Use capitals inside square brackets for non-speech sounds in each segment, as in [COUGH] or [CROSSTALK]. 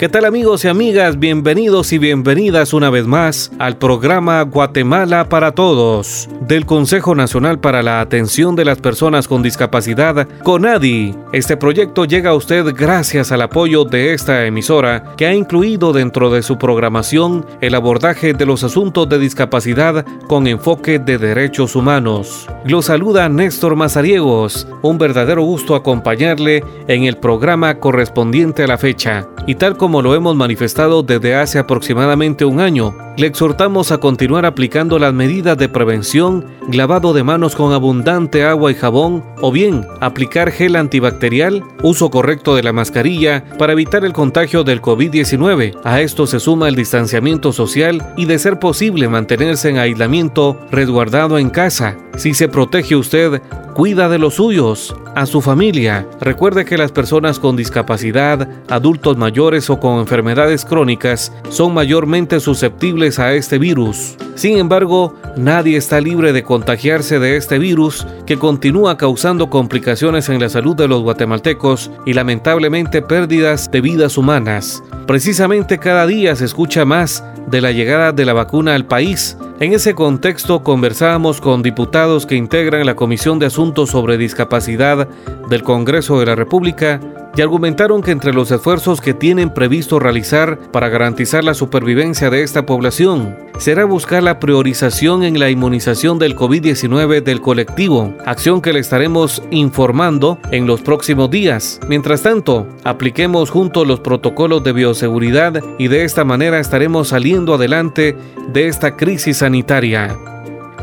¿Qué tal amigos y amigas? Bienvenidos y bienvenidas una vez más al programa Guatemala para Todos del Consejo Nacional para la Atención de las Personas con Discapacidad, CONADI. Este proyecto llega a usted gracias al apoyo de esta emisora que ha incluido dentro de su programación el abordaje de los asuntos de discapacidad con enfoque de derechos humanos. Lo saluda Néstor Mazariegos, un verdadero gusto acompañarle en el programa correspondiente a la fecha. Y tal como lo hemos manifestado desde hace aproximadamente un año, le exhortamos a continuar aplicando las medidas de prevención, lavado de manos con abundante agua y jabón, o bien aplicar gel antibacterial, uso correcto de la mascarilla para evitar el contagio del COVID-19. A esto se suma el distanciamiento social y de ser posible mantenerse en aislamiento resguardado en casa. Si se protege usted, cuida de los suyos, a su familia. Recuerde que las personas con discapacidad, adultos mayores o con enfermedades crónicas son mayormente susceptibles a este virus. Sin embargo, nadie está libre de contagiarse de este virus que continúa causando complicaciones en la salud de los guatemaltecos y lamentablemente pérdidas de vidas humanas. Precisamente cada día se escucha más de la llegada de la vacuna al país. En ese contexto conversábamos con diputados que integran la Comisión de Asuntos sobre Discapacidad del Congreso de la República y argumentaron que entre los esfuerzos que tienen previsto realizar para garantizar la supervivencia de esta población será buscar la priorización en la inmunización del COVID-19 del colectivo, acción que le estaremos informando en los próximos días. Mientras tanto, apliquemos juntos los protocolos de bioseguridad y de esta manera estaremos saliendo adelante de esta crisis sanitaria.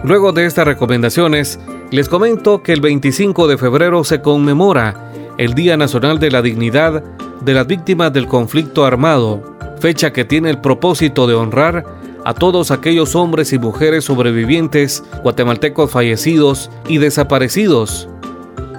Luego de estas recomendaciones, les comento que el 25 de febrero se conmemora el Día Nacional de la Dignidad de las Víctimas del Conflicto Armado, fecha que tiene el propósito de honrar a todos aquellos hombres y mujeres sobrevivientes, guatemaltecos fallecidos y desaparecidos.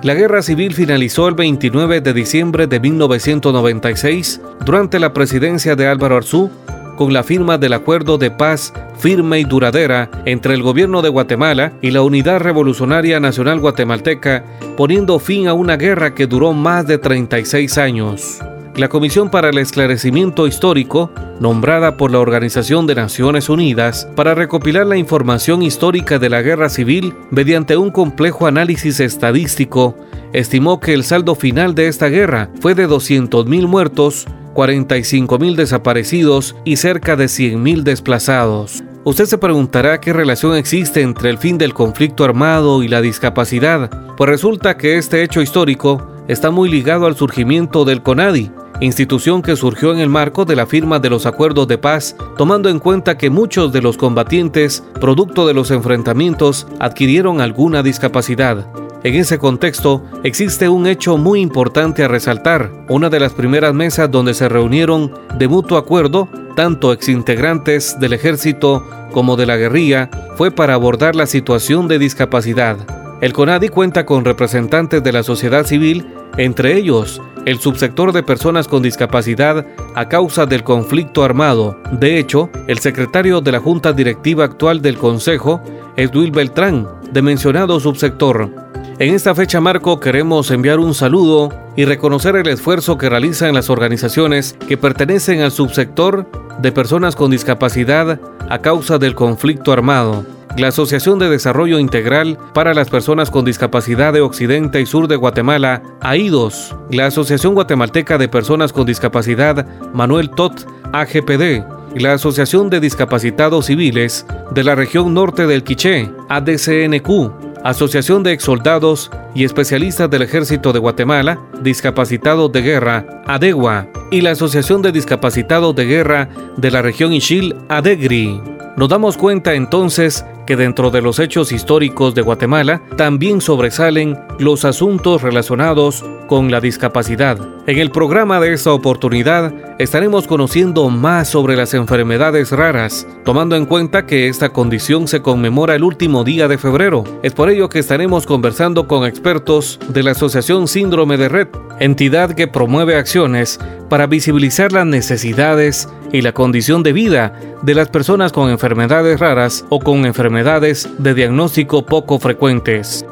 La guerra civil finalizó el 29 de diciembre de 1996 durante la presidencia de Álvaro Arzú con la firma del acuerdo de paz firme y duradera entre el gobierno de Guatemala y la Unidad Revolucionaria Nacional Guatemalteca, poniendo fin a una guerra que duró más de 36 años. La Comisión para el Esclarecimiento Histórico, nombrada por la Organización de Naciones Unidas para recopilar la información histórica de la guerra civil mediante un complejo análisis estadístico, estimó que el saldo final de esta guerra fue de 200.000 muertos, 45.000 desaparecidos y cerca de 100.000 desplazados. Usted se preguntará qué relación existe entre el fin del conflicto armado y la discapacidad, pues resulta que este hecho histórico está muy ligado al surgimiento del CONADI, institución que surgió en el marco de la firma de los acuerdos de paz, tomando en cuenta que muchos de los combatientes, producto de los enfrentamientos, adquirieron alguna discapacidad. En ese contexto, existe un hecho muy importante a resaltar. Una de las primeras mesas donde se reunieron de mutuo acuerdo, tanto exintegrantes del ejército como de la guerrilla, fue para abordar la situación de discapacidad. El CONADI cuenta con representantes de la sociedad civil, entre ellos el subsector de personas con discapacidad a causa del conflicto armado. De hecho, el secretario de la Junta Directiva actual del Consejo es Luis Beltrán, de mencionado subsector. En esta fecha marco queremos enviar un saludo y reconocer el esfuerzo que realizan las organizaciones que pertenecen al subsector de personas con discapacidad a causa del conflicto armado. La Asociación de Desarrollo Integral para las Personas con Discapacidad de Occidente y Sur de Guatemala, AIDOS, la Asociación Guatemalteca de Personas con Discapacidad, Manuel Tot, AGPD, la Asociación de Discapacitados Civiles de la región norte del Quiché, ADCNQ, Asociación de Exsoldados y Especialistas del Ejército de Guatemala, Discapacitados de Guerra, ADEGUA, y la Asociación de Discapacitados de Guerra de la región Ishil, ADEGRI. Nos damos cuenta entonces que dentro de los hechos históricos de Guatemala también sobresalen los asuntos relacionados con la discapacidad. En el programa de esta oportunidad estaremos conociendo más sobre las enfermedades raras, tomando en cuenta que esta condición se conmemora el último día de febrero. Es por ello que estaremos conversando con expertos de la Asociación Síndrome de Red, entidad que promueve acciones para visibilizar las necesidades y la condición de vida de las personas con enfermedades raras o con enfermedades de diagnóstico poco frecuentes.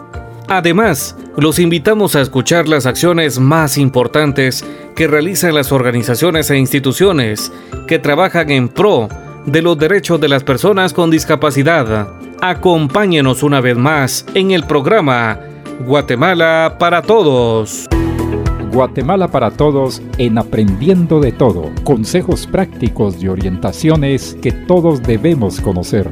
Además, los invitamos a escuchar las acciones más importantes que realizan las organizaciones e instituciones que trabajan en pro de los derechos de las personas con discapacidad. Acompáñenos una vez más en el programa Guatemala para Todos. Guatemala para Todos en Aprendiendo de Todo. Consejos prácticos y orientaciones que todos debemos conocer.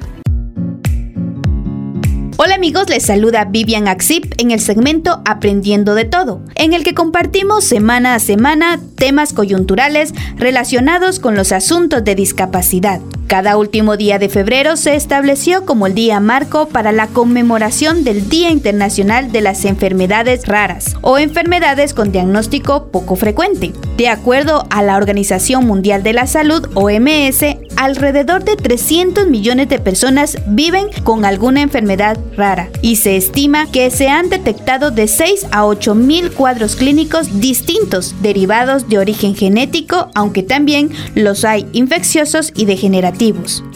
Amigos, les saluda Vivian Axip en el segmento Aprendiendo de Todo, en el que compartimos semana a semana temas coyunturales relacionados con los asuntos de discapacidad. Cada último día de febrero se estableció como el día marco para la conmemoración del Día Internacional de las Enfermedades Raras o enfermedades con diagnóstico poco frecuente. De acuerdo a la Organización Mundial de la Salud, OMS, alrededor de 300 millones de personas viven con alguna enfermedad rara y se estima que se han detectado de 6 a 8 mil cuadros clínicos distintos derivados de origen genético, aunque también los hay infecciosos y degenerativos.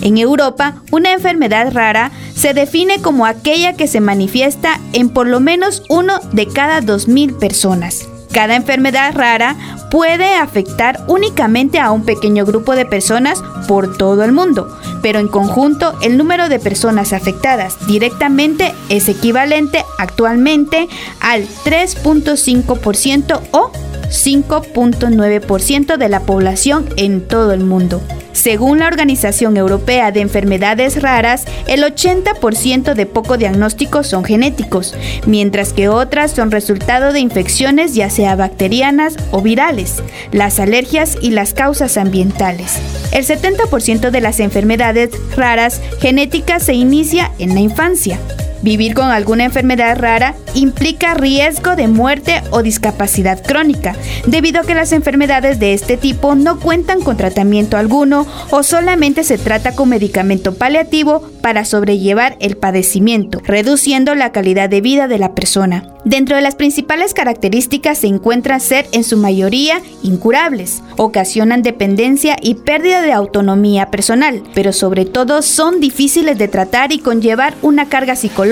En Europa, una enfermedad rara se define como aquella que se manifiesta en por lo menos uno de cada 2.000 personas. Cada enfermedad rara puede afectar únicamente a un pequeño grupo de personas por todo el mundo, pero en conjunto el número de personas afectadas directamente es equivalente actualmente al 3.5% o 5.9% de la población en todo el mundo. Según la Organización Europea de Enfermedades Raras, el 80% de poco diagnóstico son genéticos, mientras que otras son resultado de infecciones ya sea bacterianas o virales, las alergias y las causas ambientales. El 70% de las enfermedades raras genéticas se inicia en la infancia. Vivir con alguna enfermedad rara implica riesgo de muerte o discapacidad crónica, debido a que las enfermedades de este tipo no cuentan con tratamiento alguno o solamente se trata con medicamento paliativo para sobrellevar el padecimiento, reduciendo la calidad de vida de la persona. Dentro de las principales características se encuentran ser en su mayoría incurables, ocasionan dependencia y pérdida de autonomía personal, pero sobre todo son difíciles de tratar y conllevar una carga psicológica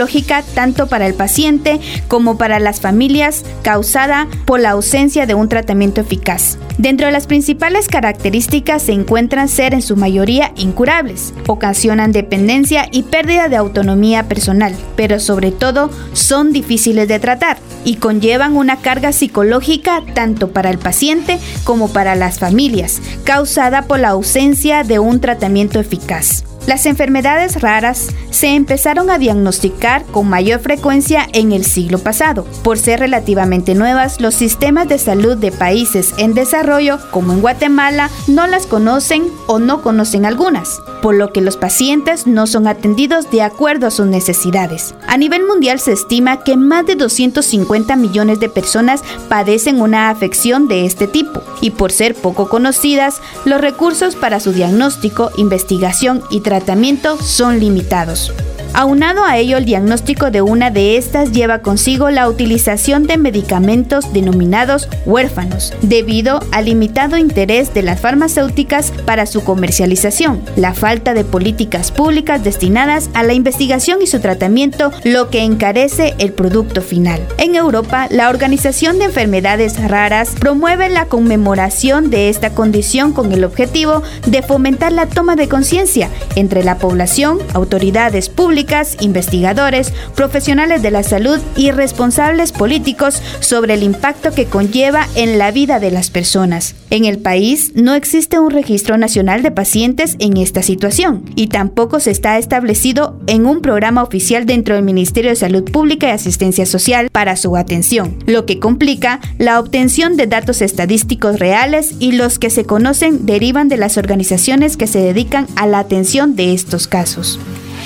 tanto para el paciente como para las familias causada por la ausencia de un tratamiento eficaz. Dentro de las principales características se encuentran ser en su mayoría incurables, ocasionan dependencia y pérdida de autonomía personal, pero sobre todo son difíciles de tratar y conllevan una carga psicológica tanto para el paciente como para las familias, causada por la ausencia de un tratamiento eficaz. Las enfermedades raras se empezaron a diagnosticar con mayor frecuencia en el siglo pasado. Por ser relativamente nuevas, los sistemas de salud de países en desarrollo, como en Guatemala, no las conocen o no conocen algunas, por lo que los pacientes no son atendidos de acuerdo a sus necesidades. A nivel mundial se estima que más de 250 millones de personas padecen una afección de este tipo, y por ser poco conocidas, los recursos para su diagnóstico, investigación y tratamiento tratamiento son limitados. Aunado a ello, el diagnóstico de una de estas lleva consigo la utilización de medicamentos denominados huérfanos, debido al limitado interés de las farmacéuticas para su comercialización, la falta de políticas públicas destinadas a la investigación y su tratamiento, lo que encarece el producto final. En Europa, la Organización de Enfermedades Raras promueve la conmemoración de esta condición con el objetivo de fomentar la toma de conciencia entre la población, autoridades públicas, investigadores, profesionales de la salud y responsables políticos sobre el impacto que conlleva en la vida de las personas. En el país no existe un registro nacional de pacientes en esta situación y tampoco se está establecido en un programa oficial dentro del Ministerio de Salud Pública y Asistencia Social para su atención, lo que complica la obtención de datos estadísticos reales y los que se conocen derivan de las organizaciones que se dedican a la atención de estos casos.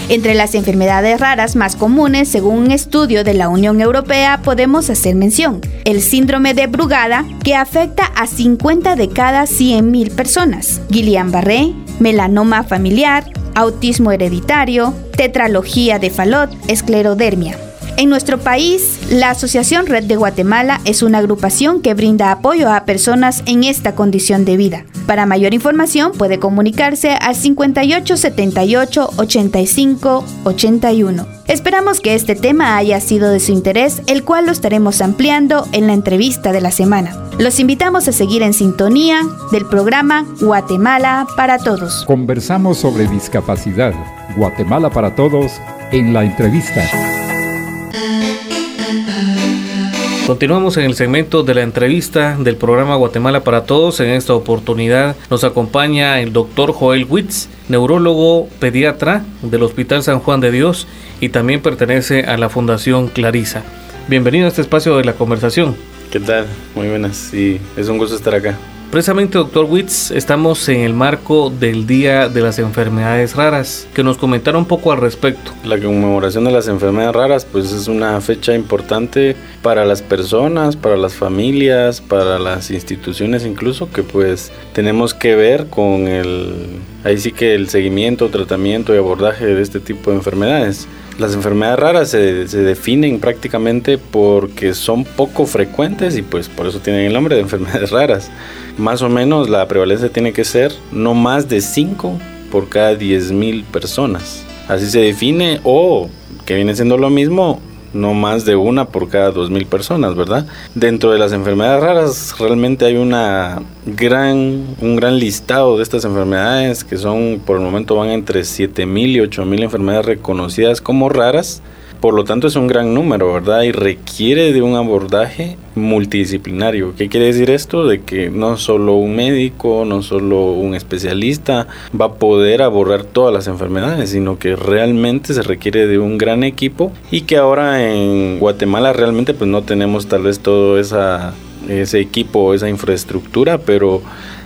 Entre las enfermedades raras más comunes, según un estudio de la Unión Europea, podemos hacer mención el síndrome de Brugada, que afecta a 50 de cada 100.000 personas, Guillain-Barré, melanoma familiar, autismo hereditario, tetralogía de Fallot, esclerodermia. En nuestro país, la Asociación Red de Guatemala es una agrupación que brinda apoyo a personas en esta condición de vida. Para mayor información puede comunicarse al 58 78 85 81. Esperamos que este tema haya sido de su interés, el cual lo estaremos ampliando en la entrevista de la semana. Los invitamos a seguir en sintonía del programa Guatemala para Todos. Conversamos sobre discapacidad. Guatemala para Todos en la entrevista. Continuamos en el segmento de la entrevista del programa Guatemala para Todos. En esta oportunidad nos acompaña el doctor Joel Witz, neurólogo pediatra del Hospital San Juan de Dios y también pertenece a la Fundación Clarisa. Bienvenido a este espacio de la conversación. ¿Qué tal? Muy buenas, sí, es un gusto estar acá. Precisamente, doctor Witz, estamos en el marco del Día de las Enfermedades Raras, que nos comentara un poco al respecto. La conmemoración de las enfermedades raras, pues es una fecha importante para las personas, para las familias, para las instituciones incluso, que pues tenemos que ver con el, ahí sí que el seguimiento, tratamiento y abordaje de este tipo de enfermedades. Las enfermedades raras se, se, definen prácticamente porque son poco frecuentes y pues por eso tienen el nombre de enfermedades [LAUGHS] raras. Más o menos la prevalencia tiene que ser no más de 5 por cada 10.000 personas. Así se define o que viene siendo lo mismo, no más de una por cada 2.000 personas, ¿verdad? Dentro de las enfermedades raras realmente hay una gran, un gran listado de estas enfermedades que son, por el momento van entre 7.000 y 8.000 enfermedades reconocidas como raras. Por lo tanto es un gran número, ¿verdad? Y requiere de un abordaje multidisciplinario. ¿Qué quiere decir esto? De que no solo un médico, no solo un especialista va a poder abordar todas las enfermedades, sino que realmente se requiere de un gran equipo y que ahora en Guatemala realmente pues no tenemos tal vez todo esa, ese equipo, esa infraestructura, pero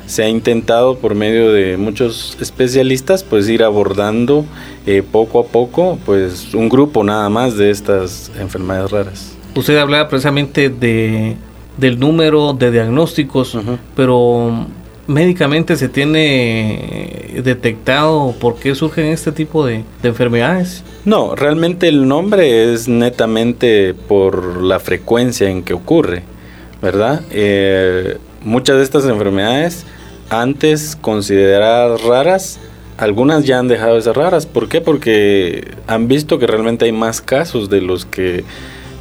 se ha intentado por medio de muchos especialistas pues ir abordando eh, poco a poco pues un grupo nada más de estas enfermedades raras. Usted hablaba precisamente de del número de diagnósticos, pero médicamente se tiene detectado por qué surgen este tipo de, de, enfermedades? No, realmente el nombre es netamente por la frecuencia en que ocurre, ¿verdad? Eh, muchas de estas enfermedades antes consideradas raras, algunas ya han dejado de ser raras. ¿Por qué? Porque han visto que realmente hay más casos de los que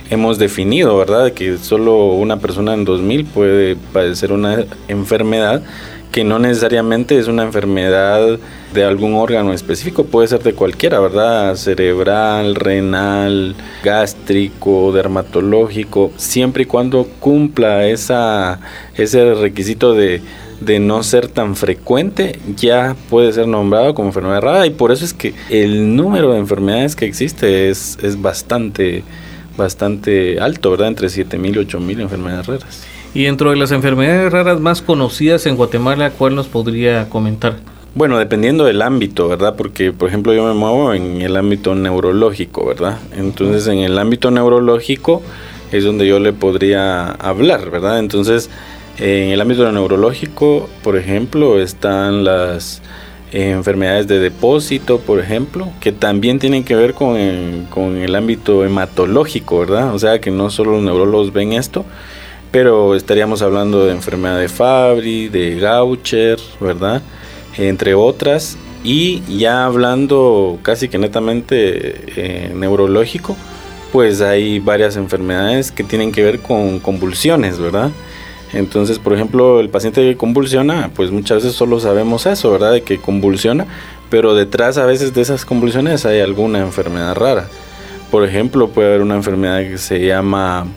hemos definido, ¿verdad? Que solo una persona en 2000 puede padecer una enfermedad que no necesariamente es una enfermedad de algún órgano específico, puede ser de cualquiera, ¿verdad? Cerebral, renal, gástrico, dermatológico, siempre y cuando cumpla esa, ese requisito de de no ser tan frecuente ya puede ser nombrado como enfermedad rara y por eso es que el número de enfermedades que existe es, es bastante, bastante alto, ¿verdad? Entre 7.000 y 8.000 enfermedades raras. Y dentro de las enfermedades raras más conocidas en Guatemala, ¿cuál nos podría comentar? Bueno, dependiendo del ámbito, ¿verdad? Porque, por ejemplo, yo me muevo en el ámbito neurológico, ¿verdad? Entonces, en el ámbito neurológico es donde yo le podría hablar, ¿verdad? Entonces, en el ámbito neurológico, por ejemplo, están las enfermedades de depósito, por ejemplo, que también tienen que ver con el, con el ámbito hematológico, ¿verdad? O sea que no solo los neurólogos ven esto, pero estaríamos hablando de enfermedad de Fabry, de Gaucher, ¿verdad? Entre otras. Y ya hablando casi que netamente eh, neurológico, pues hay varias enfermedades que tienen que ver con convulsiones, ¿verdad? Entonces, por ejemplo, el paciente que convulsiona, pues muchas veces solo sabemos eso, ¿verdad? De que convulsiona, pero detrás a veces de esas convulsiones hay alguna enfermedad rara. Por ejemplo, puede haber una enfermedad que se llama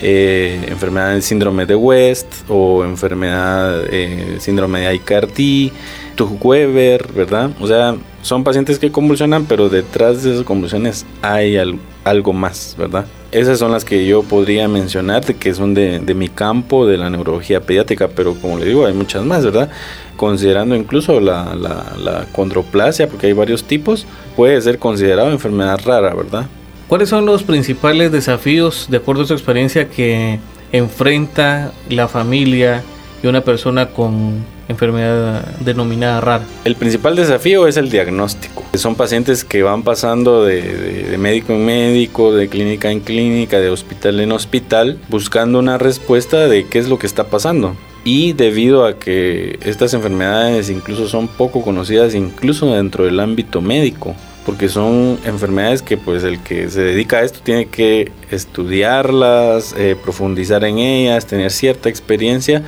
eh, enfermedad del síndrome de West o enfermedad eh, síndrome de Aicardi, Tuch-Weber, ¿verdad? O sea, son pacientes que convulsionan, pero detrás de esas convulsiones hay algo más, ¿verdad? Esas son las que yo podría mencionar, que son de, mi campo, de la neurología pediátrica, pero como le digo, hay muchas más, ¿verdad? Considerando incluso la, la, la condroplasia, porque hay varios tipos, puede ser considerado enfermedad rara, ¿verdad? ¿Cuáles son los principales desafíos, de acuerdo a su experiencia, que enfrenta la familia y una persona con enfermedad denominada rara? El principal desafío es el diagnóstico. Son pacientes que van pasando de, médico en médico, de clínica en clínica, de hospital en hospital, buscando una respuesta de qué es lo que está pasando. Y debido a que estas enfermedades incluso son poco conocidas, incluso dentro del ámbito médico, porque son enfermedades que pues el que se dedica a esto tiene que estudiarlas, eh, profundizar en ellas, tener cierta experiencia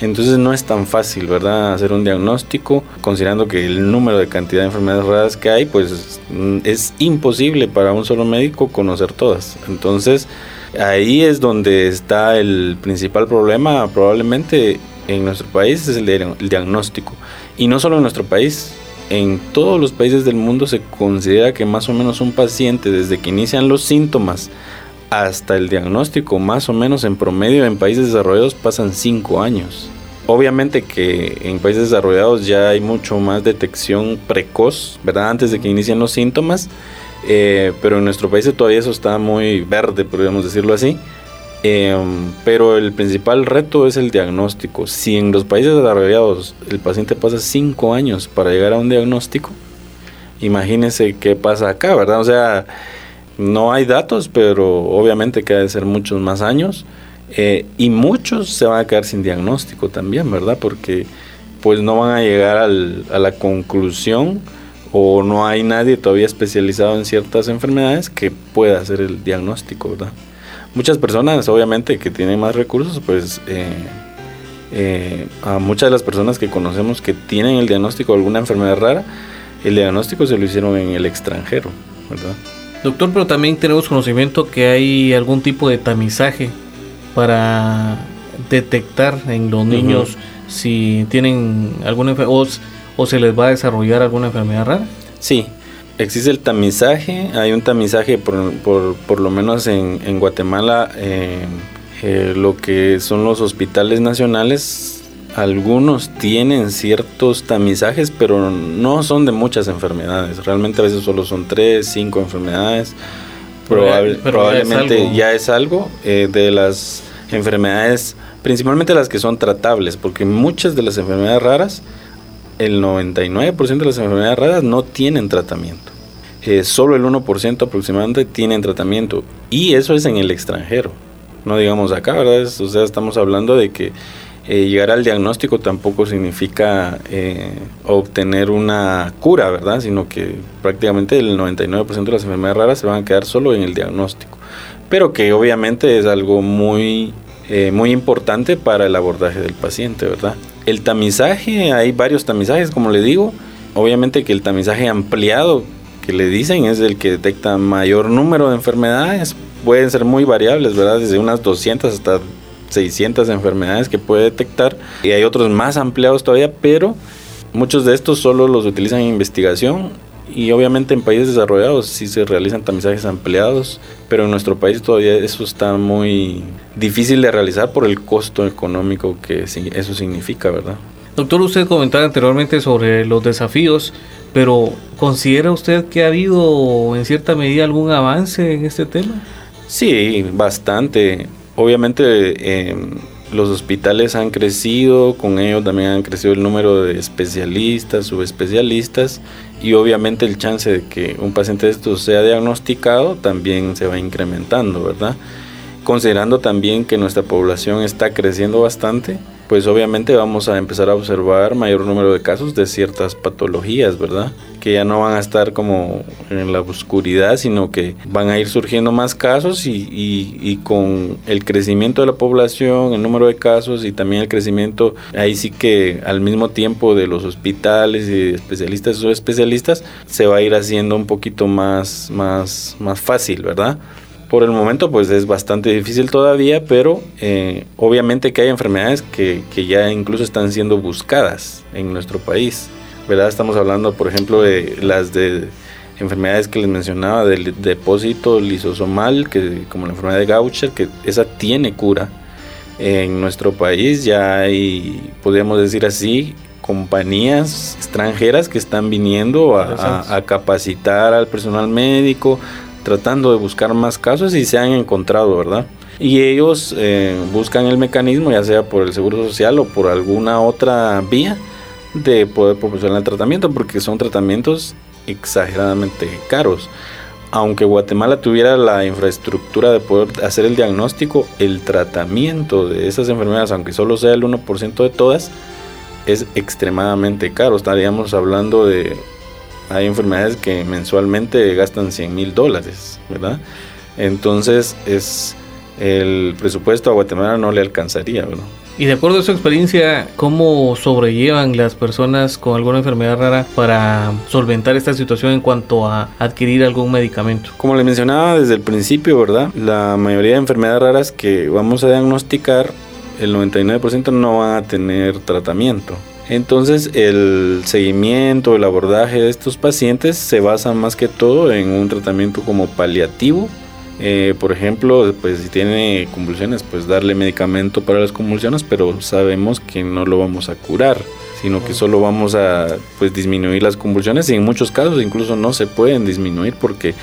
entonces no es tan fácil, ¿verdad? Hacer un diagnóstico, considerando que el número de cantidad de enfermedades raras que hay, pues mm, es imposible para un solo médico conocer todas. Entonces ahí es donde está el principal problema, probablemente en nuestro país, es el, el diagnóstico. Y no solo en nuestro país, en todos los países del mundo se considera que más o menos un paciente desde que inician los síntomas hasta el diagnóstico, más o menos en promedio en países desarrollados pasan 5 años. Obviamente que en países desarrollados ya hay mucho más detección precoz, ¿verdad? Antes de que inicien los síntomas, eh, pero en nuestro país todavía eso está muy verde, podríamos decirlo así. Em, pero el principal reto es el diagnóstico. Si en los países desarrollados el paciente pasa 5 años para llegar a un diagnóstico, imagínense qué pasa acá, ¿verdad? O sea, no hay datos, pero obviamente que ha de ser muchos más años. Eh, y muchos se van a quedar sin diagnóstico también, ¿verdad? Porque pues no van a llegar al, a la conclusión o no hay nadie todavía especializado en ciertas enfermedades que pueda hacer el diagnóstico, ¿verdad? Muchas personas, obviamente, que tienen más recursos, pues eh, eh, a muchas de las personas que conocemos que tienen el diagnóstico de alguna enfermedad rara, el diagnóstico se lo hicieron en el extranjero, ¿verdad? Doctor, pero también tenemos conocimiento que hay algún tipo de tamizaje para detectar en los niños si tienen alguna enfermedad o, se les va a desarrollar alguna enfermedad rara. Sí, existe el tamizaje, hay un tamizaje por, por, lo menos en, Guatemala, eh, eh, lo que son los hospitales nacionales algunos tienen ciertos tamizajes, pero no son de muchas enfermedades. Realmente a veces solo son tres, cinco enfermedades. probablemente ya es algo, eh, de las enfermedades, principalmente las que son tratables, porque muchas de las enfermedades raras, el 99% de las enfermedades raras no tienen tratamiento. Eh, solo el 1% aproximadamente tienen tratamiento. Y eso es en el extranjero. No digamos acá, ¿verdad? o sea, estamos hablando de que eh, llegar al diagnóstico tampoco significa eh, obtener una cura, ¿verdad? Sino que prácticamente el 99% de las enfermedades raras se van a quedar solo en el diagnóstico. Pero que obviamente es algo muy, eh, muy importante para el abordaje del paciente, ¿verdad? El tamizaje, hay varios tamizajes, como le digo. Obviamente que el tamizaje ampliado que le dicen es el que detecta mayor número de enfermedades. Pueden ser muy variables, ¿verdad? Desde unas 200 hasta 600 enfermedades que puede detectar y hay otros más ampliados todavía, pero muchos de estos solo los utilizan en investigación y obviamente en países desarrollados sí se realizan tamizajes ampliados, pero en nuestro país todavía eso está muy difícil de realizar por el costo económico que eso significa, ¿verdad? Doctor, usted comentaba anteriormente sobre los desafíos, pero ¿considera usted que ha habido en cierta medida algún avance en este tema? Sí, bastante obviamente em, los hospitales han crecido, con ello también han crecido el número de especialistas, subespecialistas y obviamente el chance de que un paciente de estos sea diagnosticado también se va incrementando, ¿verdad? Considerando también que nuestra población está creciendo bastante, pues obviamente vamos a empezar a observar mayor número de casos de ciertas patologías, ¿verdad? Que ya no van a estar como en la oscuridad, sino que van a ir surgiendo más casos y, y, con el crecimiento de la población, el número de casos y también el crecimiento, ahí sí que al mismo tiempo de los hospitales y especialistas o especialistas, se va a ir haciendo un poquito más, más, más fácil, ¿verdad? Por el momento pues es bastante difícil todavía, pero eh, obviamente que hay enfermedades que, que, ya incluso están siendo buscadas en nuestro país. ¿verdad? Estamos hablando por ejemplo de las de enfermedades que les mencionaba del depósito lisosomal, que como la enfermedad de Gaucher, que esa tiene cura. En nuestro país ya hay, podríamos decir así, compañías extranjeras que están viniendo a, a capacitar al personal médico, tratando de buscar más casos y se han encontrado, ¿verdad? Y ellos eh, buscan el mecanismo, ya sea por el Seguro Social o por alguna otra vía, de poder proporcionar el tratamiento, porque son tratamientos exageradamente caros. Aunque Guatemala tuviera la infraestructura de poder hacer el diagnóstico, el tratamiento de esas enfermedades, aunque solo sea el 1% de todas, es extremadamente caro. Estaríamos hablando de hay enfermedades que mensualmente gastan 100 mil dólares, ¿verdad? Entonces es el presupuesto a Guatemala no le alcanzaría, ¿verdad? Y de acuerdo a su experiencia, ¿cómo sobrellevan las personas con alguna enfermedad rara para solventar esta situación en cuanto a adquirir algún medicamento? Como le mencionaba desde el principio, ¿verdad? La mayoría de enfermedades raras que vamos a diagnosticar, el 99% no van a tener tratamiento. Entonces el seguimiento, el abordaje de estos pacientes se basa más que todo en un tratamiento como paliativo. Eh, por ejemplo, pues si tiene convulsiones, pues darle medicamento para las convulsiones, pero sabemos que no lo vamos a curar, sino que solo vamos a pues disminuir las convulsiones y en muchos casos incluso no se pueden disminuir porque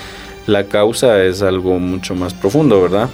la causa es algo mucho más profundo, ¿verdad?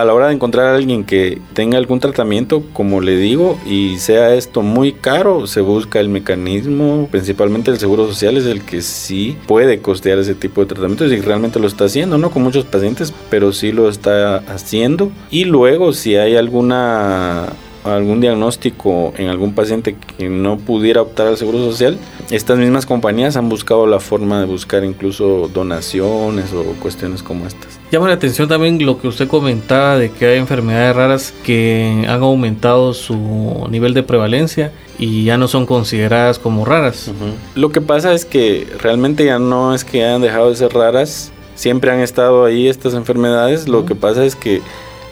A la hora de encontrar a alguien que tenga algún tratamiento, como le digo, y sea esto muy caro, se busca el mecanismo, principalmente el Seguro Social es el que sí puede costear ese tipo de tratamientos y realmente lo está haciendo, no con muchos pacientes, pero sí lo está haciendo. Y luego si hay alguna algún diagnóstico en algún paciente que no pudiera optar al seguro social, estas mismas compañías han buscado la forma de buscar incluso donaciones o cuestiones como estas. Llama la atención también lo que usted comentaba de que hay enfermedades raras que han aumentado su nivel de prevalencia y ya no son consideradas como raras. Lo que pasa es que realmente ya no es que hayan dejado de ser raras, siempre han estado ahí estas enfermedades, lo que pasa es que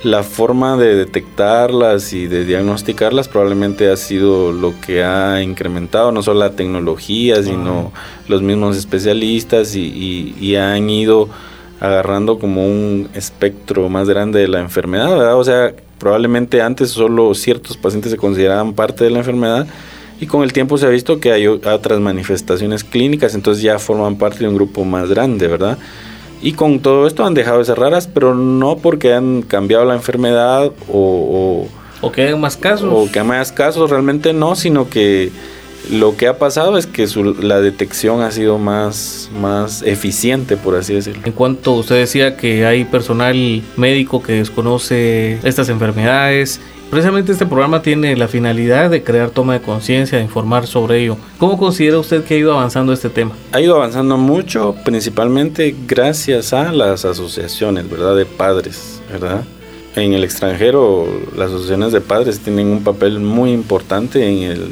la forma de detectarlas y de diagnosticarlas probablemente ha sido lo que ha incrementado no solo la tecnología, sino los mismos especialistas y, han ido agarrando como un espectro más grande de la enfermedad, ¿verdad? O sea, probablemente antes solo ciertos pacientes se consideraban parte de la enfermedad y con el tiempo se ha visto que hay otras manifestaciones clínicas, entonces ya forman parte de un grupo más grande, ¿verdad? Y con todo esto han dejado de ser raras, pero no porque han cambiado la enfermedad o... O, que hay más casos. O que hay más casos, realmente no, sino que lo que ha pasado es que la detección ha sido más, más eficiente, por así decirlo. En cuanto usted decía que hay personal médico que desconoce estas enfermedades Precisamente este programa tiene la finalidad de crear toma de conciencia, de informar sobre ello. ¿Cómo considera usted que ha ido avanzando este tema? Ha ido avanzando mucho, principalmente gracias a las asociaciones, ¿verdad? De padres, ¿verdad? En el extranjero, las asociaciones de padres tienen un papel muy importante en el,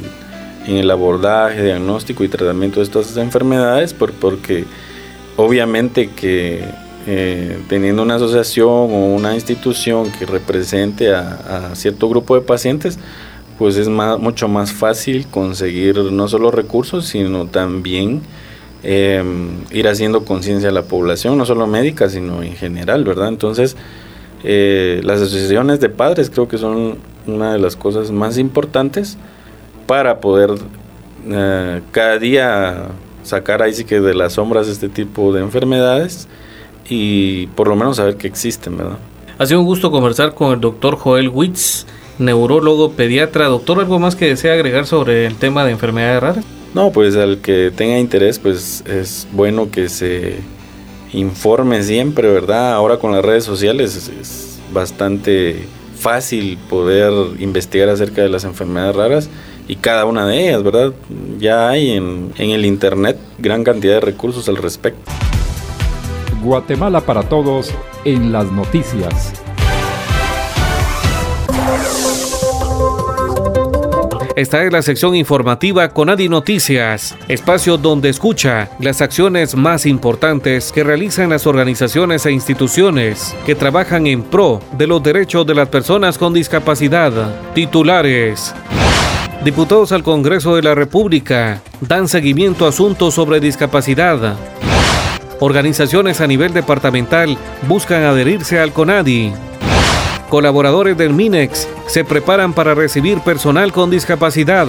en el abordaje, diagnóstico y tratamiento de estas enfermedades, porque obviamente que eh, teniendo una asociación o una institución que represente a, cierto grupo de pacientes, pues es mucho más fácil conseguir no solo recursos, sino también em, ir haciendo conciencia a la población, no solo médica, sino en general, ¿verdad? Entonces, eh, las asociaciones de padres creo que son una de las cosas más importantes para poder eh, cada día sacar ahí sí que de las sombras este tipo de enfermedades y por lo menos saber que existen, ¿verdad? Ha sido un gusto conversar con el doctor Joel Witz, neurólogo pediatra. Doctor, ¿algo más que desea agregar sobre el tema de enfermedades raras? No, pues al que tenga interés, pues es bueno que se informe siempre, ¿verdad? Ahora con las redes sociales es, bastante fácil poder investigar acerca de las enfermedades raras y cada una de ellas, ¿verdad? Ya hay en, en el Internet gran cantidad de recursos al respecto. Guatemala para todos en las noticias. Esta es la sección informativa con Adi Noticias, espacio donde escucha las acciones más importantes que realizan las organizaciones e instituciones que trabajan en pro de los derechos de las personas con discapacidad. Titulares. Diputados al Congreso de la República dan seguimiento a asuntos sobre discapacidad. Organizaciones a nivel departamental buscan adherirse al CONADI. Colaboradores del MINEX se preparan para recibir personal con discapacidad.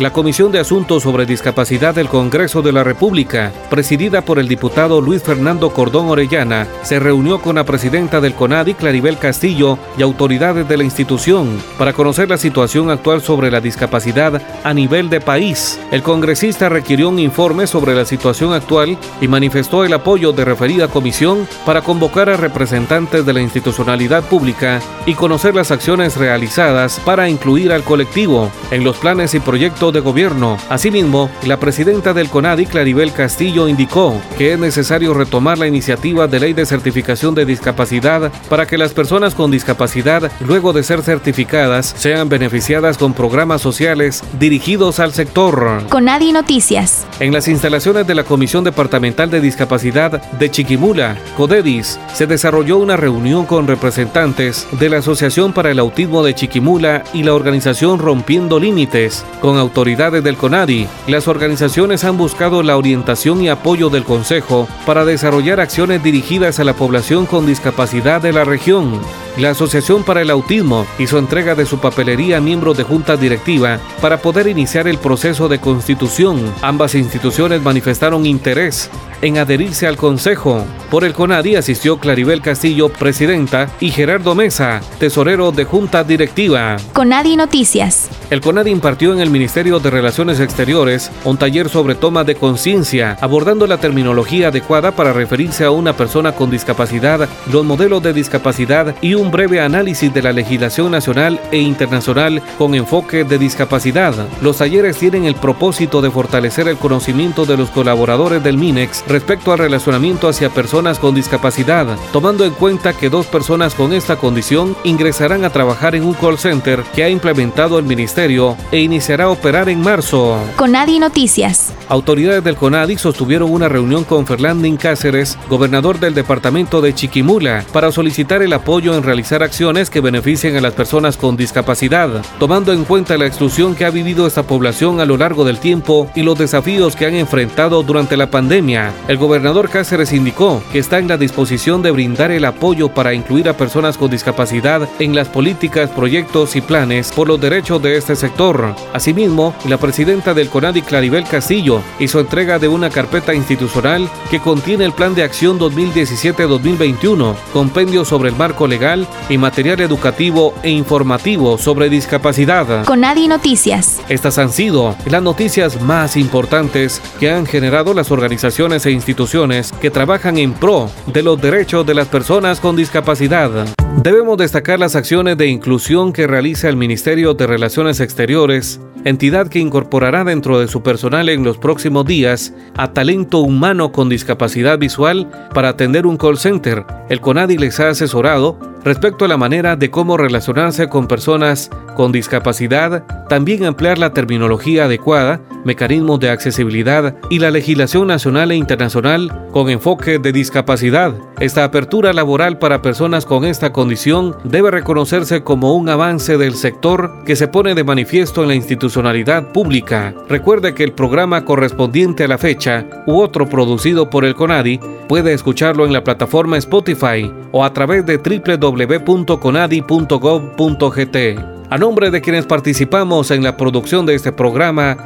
La Comisión de Asuntos sobre Discapacidad del Congreso de la República, presidida por el diputado Luis Fernando Cordón Orellana, se reunió con la presidenta del CONADI, Claribel Castillo, y autoridades de la institución para conocer la situación actual sobre la discapacidad a nivel de país. El congresista requirió un informe sobre la situación actual y manifestó el apoyo de referida comisión para convocar a representantes de la institucionalidad pública y conocer las acciones realizadas para incluir al colectivo en los planes y proyectos de gobierno. Asimismo, la presidenta del CONADI, Claribel Castillo, indicó que es necesario retomar la iniciativa de ley de certificación de discapacidad para que las personas con discapacidad, luego de ser certificadas, sean beneficiadas con programas sociales dirigidos al sector. CONADI Noticias. En las instalaciones de la Comisión Departamental de Discapacidad de Chiquimula, CODEDIS, se desarrolló una reunión con representantes de la Asociación para el Autismo de Chiquimula y la organización Rompiendo Límites, con autoridades autoridades del CONADI, las organizaciones han buscado la orientación y apoyo del Consejo para desarrollar acciones dirigidas a la población con discapacidad de la región. La Asociación para el Autismo hizo entrega de su papelería a miembros de junta directiva para poder iniciar el proceso de constitución. Ambas instituciones manifestaron interés en adherirse al Consejo. Por el CONADI asistió Claribel Castillo, presidenta, y Gerardo Mesa, tesorero de junta directiva. CONADI Noticias. El CONADI impartió en el Ministerio de Relaciones Exteriores un taller sobre toma de conciencia, abordando la terminología adecuada para referirse a una persona con discapacidad, los modelos de discapacidad y un breve análisis de la legislación nacional e internacional con enfoque de discapacidad. Los talleres tienen el propósito de fortalecer el conocimiento de los colaboradores del MINEX respecto al relacionamiento hacia personas con discapacidad, tomando en cuenta que dos personas con esta condición ingresarán a trabajar en un call center que ha implementado el Ministerio e iniciará a operar en marzo. Conadi Noticias. Autoridades del CONADI sostuvieron una reunión con Ferlandín Cáceres, gobernador del departamento de Chiquimula, para solicitar el apoyo en realizar acciones que beneficien a las personas con discapacidad, tomando en cuenta la exclusión que ha vivido esta población a lo largo del tiempo y los desafíos que han enfrentado durante la pandemia. El gobernador Cáceres indicó que está en la disposición de brindar el apoyo para incluir a personas con discapacidad en las políticas, proyectos y planes por los derechos de este sector. Asimismo, la presidenta del CONADI, Claribel Castillo, hizo entrega de una carpeta institucional que contiene el Plan de Acción 2017-2021, compendio sobre el marco legal y material educativo e informativo sobre discapacidad. CONADI Noticias. Estas han sido las noticias más importantes que han generado las organizaciones e instituciones que trabajan en pro de los derechos de las personas con discapacidad. Debemos destacar las acciones de inclusión que realiza el Ministerio de Relaciones Exteriores, entidad que incorporará dentro de su personal en los próximos días a talento humano con discapacidad visual para atender un call center. El CONADI les ha asesorado respecto a la manera de cómo relacionarse con personas con discapacidad, también ampliar la terminología adecuada, mecanismos de accesibilidad y la legislación nacional e internacional con enfoque de discapacidad. Esta apertura laboral para personas con esta condición debe reconocerse como un avance del sector que se pone de manifiesto en la institucionalidad pública. Recuerde que el programa correspondiente a la fecha u otro producido por el CONADI puede escucharlo en la plataforma Spotify o a través de www.conadi.gov.gt. A nombre de quienes participamos en la producción de este programa,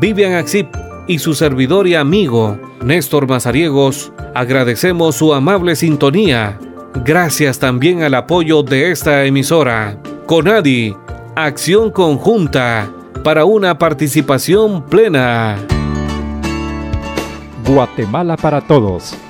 Vivian Axip y su servidor y amigo, Néstor Mazariegos, agradecemos su amable sintonía. Gracias también al apoyo de esta emisora. Conadi, acción conjunta para una participación plena. Guatemala para Todos,